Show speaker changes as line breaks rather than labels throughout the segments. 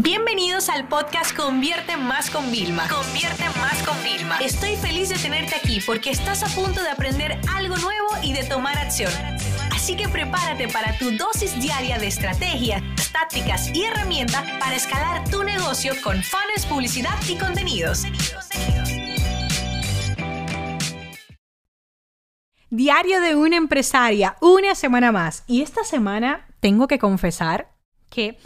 Bienvenidos al podcast Convierte Más con Vilma. Convierte Más con Vilma. Estoy feliz de tenerte aquí porque estás a punto de aprender algo nuevo y de tomar acción. Así que prepárate para tu dosis diaria de estrategias, tácticas y herramientas para escalar tu negocio con fans, publicidad y contenidos.
Diario de una empresaria, una semana más. Y esta semana tengo que confesar que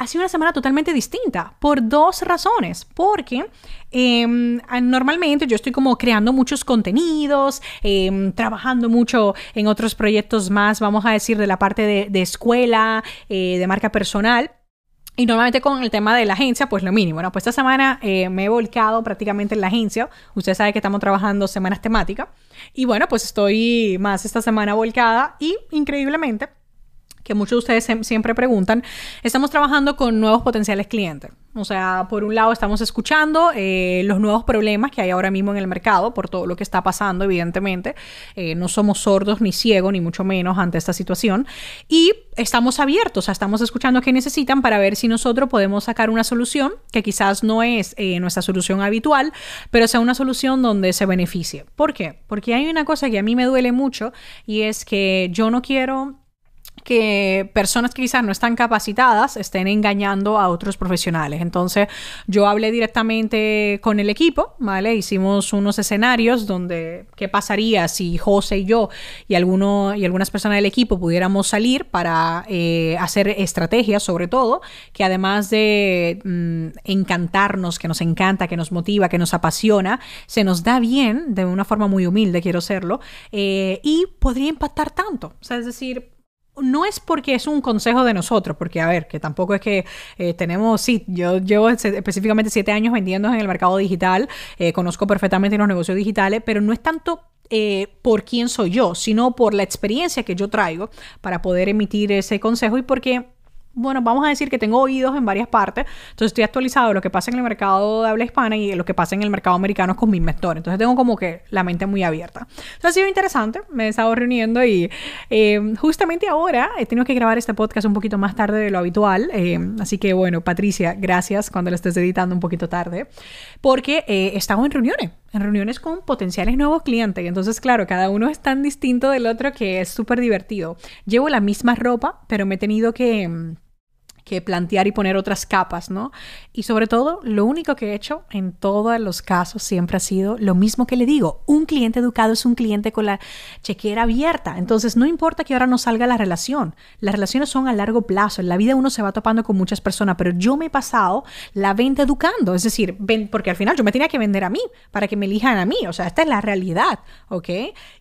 ha sido una semana totalmente distinta por dos razones. Porque em, normalmente yo estoy como creando muchos contenidos, em, trabajando mucho en otros proyectos más, vamos a decir, de la parte de, escuela, eh, de marca personal. Y normalmente con el tema de la agencia, pues lo mínimo, ¿no? Pues esta semana eh, me he volcado prácticamente en la agencia. Usted sabe que estamos trabajando semanas temáticas. Y bueno, pues estoy más esta semana volcada y increíblemente que muchos de ustedes siempre preguntan, estamos trabajando con nuevos potenciales clientes. O sea, por un lado estamos escuchando eh, los nuevos problemas que hay ahora mismo en el mercado por todo lo que está pasando, evidentemente. Eh, no somos sordos ni ciegos, ni mucho menos ante esta situación. Y estamos abiertos, o sea, estamos escuchando qué necesitan para ver si nosotros podemos sacar una solución que quizás no es eh, nuestra solución habitual, pero sea una solución donde se beneficie. ¿Por qué? Porque hay una cosa que a mí me duele mucho y es que yo no quiero que personas que quizás no están capacitadas estén engañando a otros profesionales. Entonces, yo hablé directamente con el equipo, ¿vale? Hicimos unos escenarios donde qué pasaría si José y yo y, alguno, y algunas personas del equipo pudiéramos salir para eh, hacer estrategias, sobre todo, que además de mm, encantarnos, que nos encanta, que nos motiva, que nos apasiona, se nos da bien, de una forma muy humilde, quiero serlo, eh, y podría impactar tanto. O sea, es decir, no es porque es un consejo de nosotros, porque a ver, que tampoco es que eh, tenemos, sí, yo llevo específicamente siete años vendiendo en el mercado digital, eh, conozco perfectamente los negocios digitales, pero no es tanto eh, por quién soy yo, sino por la experiencia que yo traigo para poder emitir ese consejo y porque bueno, vamos a decir que tengo oídos en varias partes, entonces estoy actualizado de lo que pasa en el mercado de habla hispana y lo que pasa en el mercado americano con mis mentores, entonces tengo como que la mente muy abierta. Entonces ha sido interesante, me he estado reuniendo y eh, justamente ahora he tenido que grabar este podcast un poquito más tarde de lo habitual, eh, así que bueno, Patricia, gracias cuando lo estés editando un poquito tarde, porque eh, he estado en reuniones, en reuniones con potenciales nuevos clientes. Y entonces, claro, cada uno es tan distinto del otro que es súper divertido. Llevo la misma ropa, pero me he tenido que mm, que plantear y poner otras capas, ¿no? Y sobre todo, lo único que he hecho en todos los casos siempre ha sido lo mismo que le digo, un cliente educado es un cliente con la chequera abierta, entonces no importa que ahora no salga la relación, las relaciones son a largo plazo, en la vida uno se va topando con muchas personas, pero yo me he pasado la venta educando, es decir, porque al final yo me tenía que vender a mí para que me elijan a mí, o sea, esta es la realidad, ¿ok?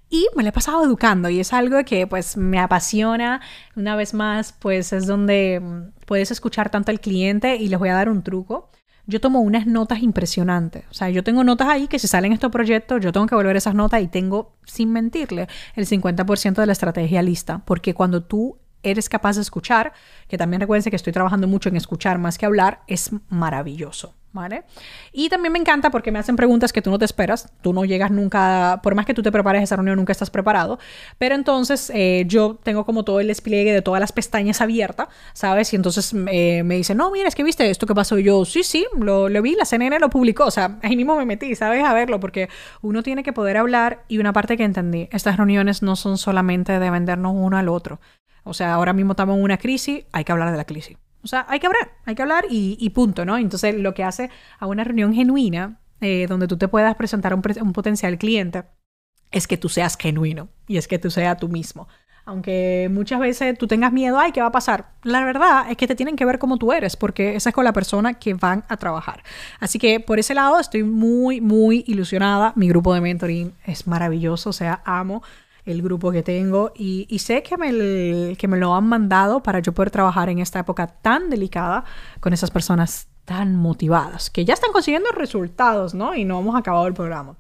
Y me lo he pasado educando y es algo que pues me apasiona. Una vez más, pues es donde mm, puedes escuchar tanto al cliente y les voy a dar un truco. Yo tomo unas notas impresionantes. O sea, yo tengo notas ahí que si salen estos proyectos, yo tengo que volver esas notas y tengo, sin mentirle, el 50% de la estrategia lista. Porque cuando tú eres capaz de escuchar, que también recuerden que estoy trabajando mucho en escuchar más que hablar, es maravilloso. ¿Vale? Y también me encanta porque me hacen preguntas que tú no te esperas, tú no llegas nunca, por más que tú te prepares esa reunión, nunca estás preparado, pero entonces eh, yo tengo como todo el despliegue de todas las pestañas abiertas, ¿sabes? Y entonces eh, me dicen, no, mira, es que viste esto que pasó, y yo, sí, sí, lo, lo vi, la CNN lo publicó, o sea, ahí mismo me metí, ¿sabes? A verlo, porque uno tiene que poder hablar y una parte que entendí, estas reuniones no son solamente de vendernos uno al otro, o sea, ahora mismo estamos en una crisis, hay que hablar de la crisis. O sea, hay que hablar, hay que hablar y, punto, ¿no? Entonces, lo que hace a una reunión genuina, eh, donde tú te puedas presentar a un, un, potencial cliente, es que tú seas genuino y es que tú seas tú mismo. Aunque muchas veces tú tengas miedo, ay, ¿qué va a pasar? La verdad es que te tienen que ver como tú eres, porque esa es con la persona que van a trabajar. Así que por ese lado estoy muy, muy ilusionada. Mi grupo de mentoring es maravilloso, o sea, amo el grupo que tengo y, sé que me, que me lo han mandado para yo poder trabajar en esta época tan delicada con esas personas tan motivadas, que ya están consiguiendo resultados, ¿no? Y no hemos acabado el programa.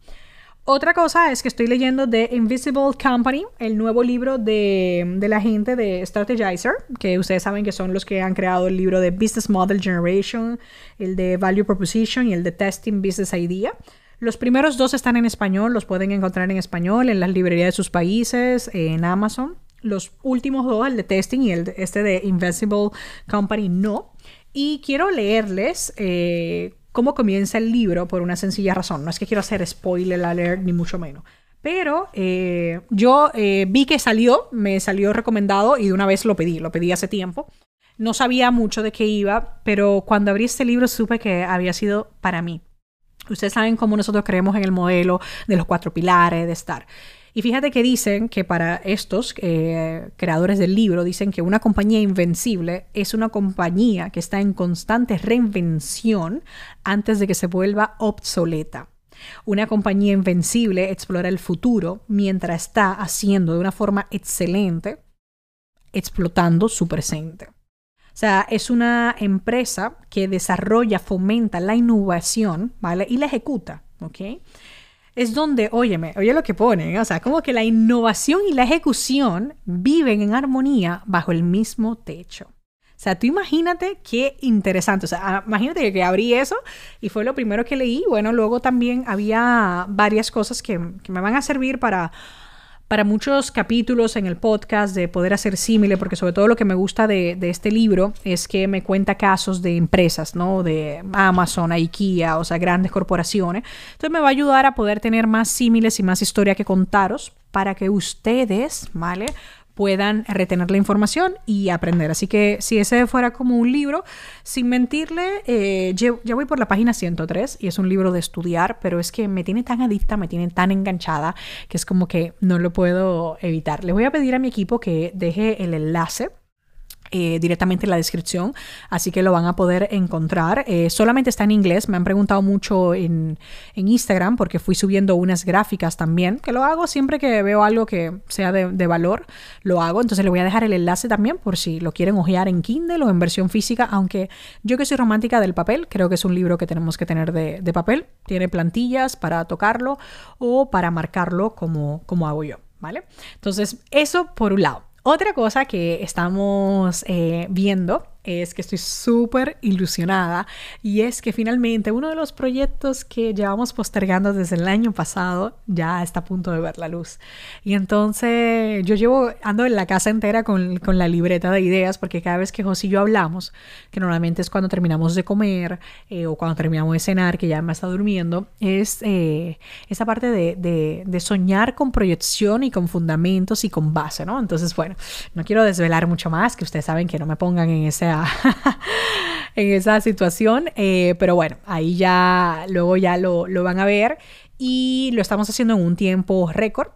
Otra cosa es que estoy leyendo The Invisible Company, el nuevo libro de, de, la gente de Strategizer, que ustedes saben que son los que han creado el libro de Business Model Generation, el de Value Proposition y el de Testing Business Idea. Los primeros dos están en español, los pueden encontrar en español en las librerías de sus países, en Amazon. Los últimos dos, el de testing y el este de Invincible Company, no. Y quiero leerles eh, cómo comienza el libro por una sencilla razón. No es que quiero hacer spoiler alert, ni mucho menos. Pero eh, yo eh, vi que salió, me salió recomendado y de una vez lo pedí, lo pedí hace tiempo. No sabía mucho de qué iba, pero cuando abrí este libro supe que había sido para mí. Ustedes saben cómo nosotros creemos en el modelo de los cuatro pilares de estar. Y fíjate que dicen que para estos eh, creadores del libro, dicen que una compañía invencible es una compañía que está en constante reinvención antes de que se vuelva obsoleta. Una compañía invencible explora el futuro mientras está haciendo de una forma excelente, explotando su presente. O sea, es una empresa que desarrolla, fomenta la innovación, ¿vale? Y la ejecuta, ¿ok? Es donde, óyeme, oye lo que ponen, o sea, como que la innovación y la ejecución viven en armonía bajo el mismo techo. O sea, tú imagínate qué interesante. O sea, ah, imagínate que abrí eso y fue lo primero que leí. Bueno, luego también había varias cosas que me van a servir para para muchos capítulos en el podcast de poder hacer símile, porque sobre todo lo que me gusta de, este libro es que me cuenta casos de empresas, ¿no? De Amazon, IKEA, o sea, grandes corporaciones. Entonces me va a ayudar a poder tener más símiles y más historia que contaros para que ustedes, ¿vale? Puedan retener la información y aprender. Así que si ese fuera como un libro, sin mentirle, eh, ya voy por la página 103 y es un libro de estudiar, pero es que me tiene tan adicta, me tiene tan enganchada que es como que no lo puedo evitar. Le voy a pedir a mi equipo que deje el enlace eh, directamente en la descripción, así que lo van a poder encontrar. Eh, solamente está en inglés, me han preguntado mucho en, Instagram porque fui subiendo unas gráficas también, que lo hago siempre que veo algo que sea de, valor, lo hago. Entonces le voy a dejar el enlace también por si lo quieren ojear en Kindle o en versión física, aunque yo que soy romántica del papel, creo que es un libro que tenemos que tener de, de papel. Tiene plantillas para tocarlo o para marcarlo como, como hago yo. ¿Vale? Entonces, eso por un lado. Otra cosa que estamos eh, viendo es que estoy súper ilusionada y es que finalmente uno de los proyectos que llevamos postergando desde el año pasado ya está a punto de ver la luz. Y entonces yo llevo, ando en la casa entera con, con la libreta de ideas porque cada vez que José y yo hablamos, que normalmente es cuando terminamos de comer eh, o cuando terminamos de cenar, que ya me está durmiendo, es eh, esa parte de, de, soñar con proyección y con fundamentos y con base, ¿no? Entonces, bueno, no quiero desvelar mucho más, que ustedes saben que no me pongan en en esa situación. Eh, pero bueno, ahí ya, luego ya lo, van a ver y lo estamos haciendo en un tiempo récord.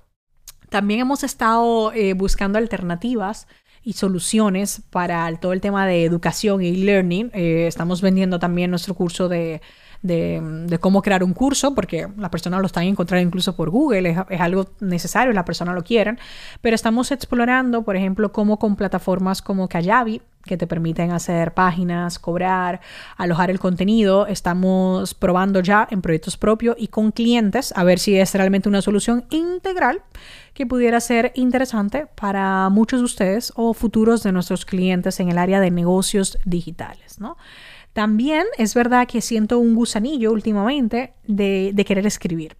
También hemos estado eh, buscando alternativas y soluciones para todo el tema de educación y learning. Eh, estamos vendiendo también nuestro curso de de, cómo crear un curso, porque la persona lo está a encontrar incluso por Google, es, algo necesario, la persona lo quiere, pero estamos explorando, por ejemplo, cómo con plataformas como Kajabi, que te permiten hacer páginas, cobrar, alojar el contenido. Estamos probando ya en proyectos propios y con clientes a ver si es realmente una solución integral que pudiera ser interesante para muchos de ustedes o futuros de nuestros clientes en el área de negocios digitales, ¿no? También es verdad que siento un gusanillo últimamente de, querer escribir.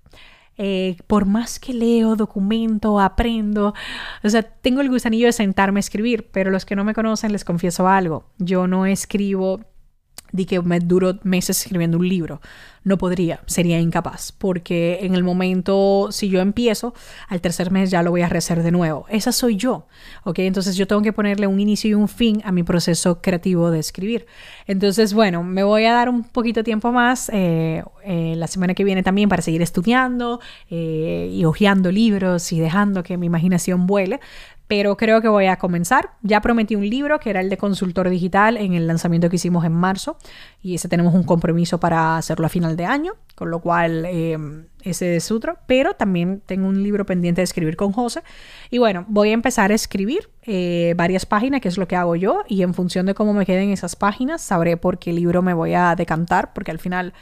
Eh, por más que leo, documento, aprendo, o sea, tengo el gusanillo de sentarme a escribir, pero los que no me conocen les confieso algo, yo no escribo de que me duro meses escribiendo un libro. No podría, sería incapaz, porque en el momento, si yo empiezo, al tercer mes ya lo voy a rehacer de nuevo. Esa soy yo, ¿ok? Entonces yo tengo que ponerle un inicio y un fin a mi proceso creativo de escribir. Entonces, bueno, me voy a dar un poquito de tiempo más eh, eh, la semana que viene también para seguir estudiando eh, y hojeando libros y dejando que mi imaginación vuele pero creo que voy a comenzar. Ya prometí un libro que era el de consultor digital en el lanzamiento que hicimos en marzo y ese tenemos un compromiso para hacerlo a final de año, con lo cual eh, ese es otro, pero también tengo un libro pendiente de escribir con José y bueno, voy a empezar a escribir eh, varias páginas, que es lo que hago yo y en función de cómo me queden esas páginas sabré por qué libro me voy a decantar, porque al final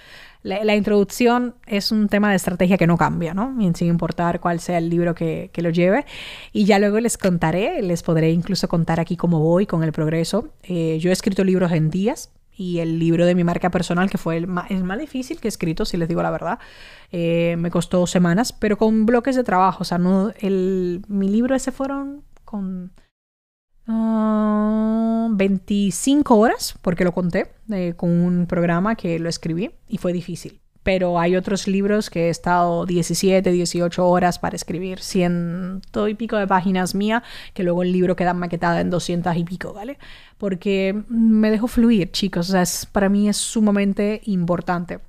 la, introducción es un tema de estrategia que no cambia, ¿no? sin importar cuál sea el libro que, lo lleve. Y ya luego les contaré, les podré incluso contar aquí cómo voy con el progreso. Eh, yo he escrito libros en días y el libro de mi marca personal, que fue el más, difícil que he escrito, si les digo la verdad, eh, me costó semanas, pero con bloques de trabajo. O sea, no, el, mi libro ese fueron con 25 ah, horas, porque lo conté eh, con un programa que lo escribí y fue difícil. Pero hay otros libros que he estado 17, 18 horas para escribir, ciento y pico de páginas mía, que luego el libro queda maquetado en 200 y pico, ¿vale? Porque me dejo fluir, chicos, o sea, para mí es sumamente importante.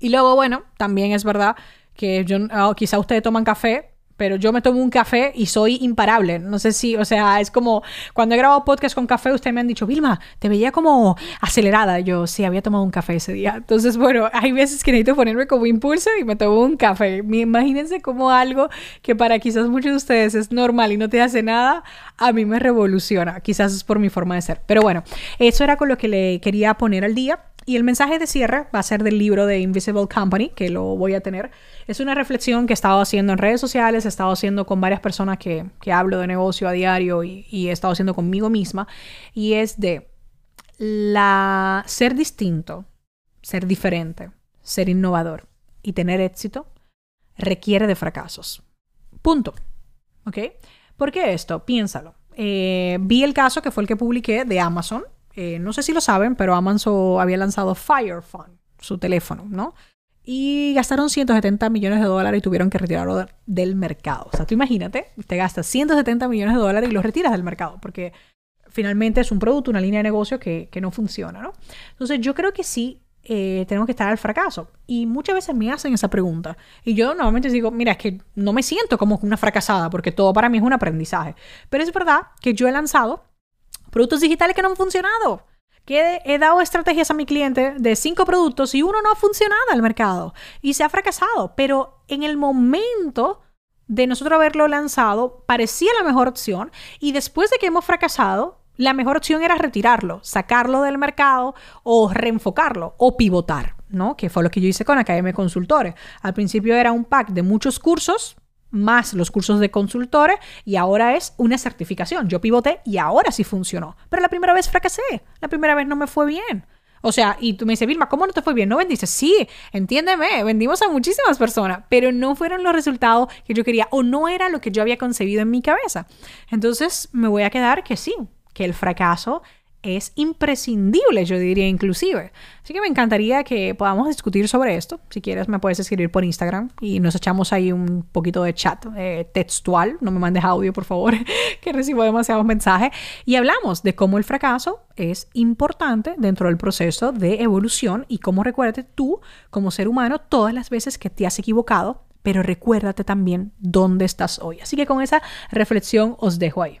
Y luego, bueno, también es verdad que yo, ah, quizá ustedes toman café, pero yo me tomo un café y soy imparable. No sé si, o sea, es como cuando he grabado podcast con café, ustedes me han dicho, Vilma, te veía como acelerada. Yo sí, había tomado un café ese día. Entonces, bueno, hay veces que necesito ponerme como impulso y me tomo un café. Imagínense como algo que para quizás muchos de ustedes es normal y no te hace nada, a mí me revoluciona. Quizás es por mi forma de ser. Pero bueno, eso era con lo que le quería poner al día. Y el mensaje de cierre va a ser del libro de Invisible Company, que lo voy a tener. Es una reflexión que he estado haciendo en redes sociales, he estado haciendo con varias personas que, hablo de negocio a diario y, y, he estado haciendo conmigo misma. Y es de la ser distinto, ser diferente, ser innovador y tener éxito requiere de fracasos. Punto. ¿Ok? ¿Por qué esto? Piénsalo. Eh, vi el caso que fue el que publiqué de Amazon eh, no sé si lo saben, pero Amazon había lanzado Fire su teléfono, ¿no? Y gastaron 170 millones de dólares y tuvieron que retirarlo del mercado. O sea, tú imagínate, te gastas 170 millones de dólares y los retiras del mercado, porque finalmente es un producto, una línea de negocio que, no funciona, ¿no? Entonces yo creo que sí eh, tenemos que estar al fracaso. Y muchas veces me hacen esa pregunta. Y yo normalmente digo, mira, es que no me siento como una fracasada, porque todo para mí es un aprendizaje. Pero es verdad que yo he lanzado productos digitales que no han funcionado. Que he dado estrategias a mi cliente de cinco productos y uno no ha funcionado al mercado y se ha fracasado. Pero en el momento de nosotros haberlo lanzado, parecía la mejor opción y después de que hemos fracasado, la mejor opción era retirarlo, sacarlo del mercado o reenfocarlo o pivotar, ¿no? Que fue lo que yo hice con Academia Consultores. Al principio era un pack de muchos cursos más los cursos de consultores y ahora es una certificación. Yo pivoté y ahora sí funcionó. Pero la primera vez fracasé. La primera vez no me fue bien. O sea, y tú me dices, Vilma, ¿cómo no te fue bien? ¿No vendiste? Sí, entiéndeme, vendimos a muchísimas personas, pero no fueron los resultados que yo quería o no era lo que yo había concebido en mi cabeza. Entonces me voy a quedar que sí, que el fracaso es imprescindible, yo diría inclusive. Así que me encantaría que podamos discutir sobre esto. Si quieres me puedes escribir por Instagram y nos echamos ahí un poquito de chat eh, textual. No me mandes audio, por favor, que recibo demasiados mensajes. Y hablamos de cómo el fracaso es importante dentro del proceso de evolución y cómo recuérdate tú como ser humano todas las veces que te has equivocado, pero recuérdate también dónde estás hoy. Así que con esa reflexión os dejo ahí.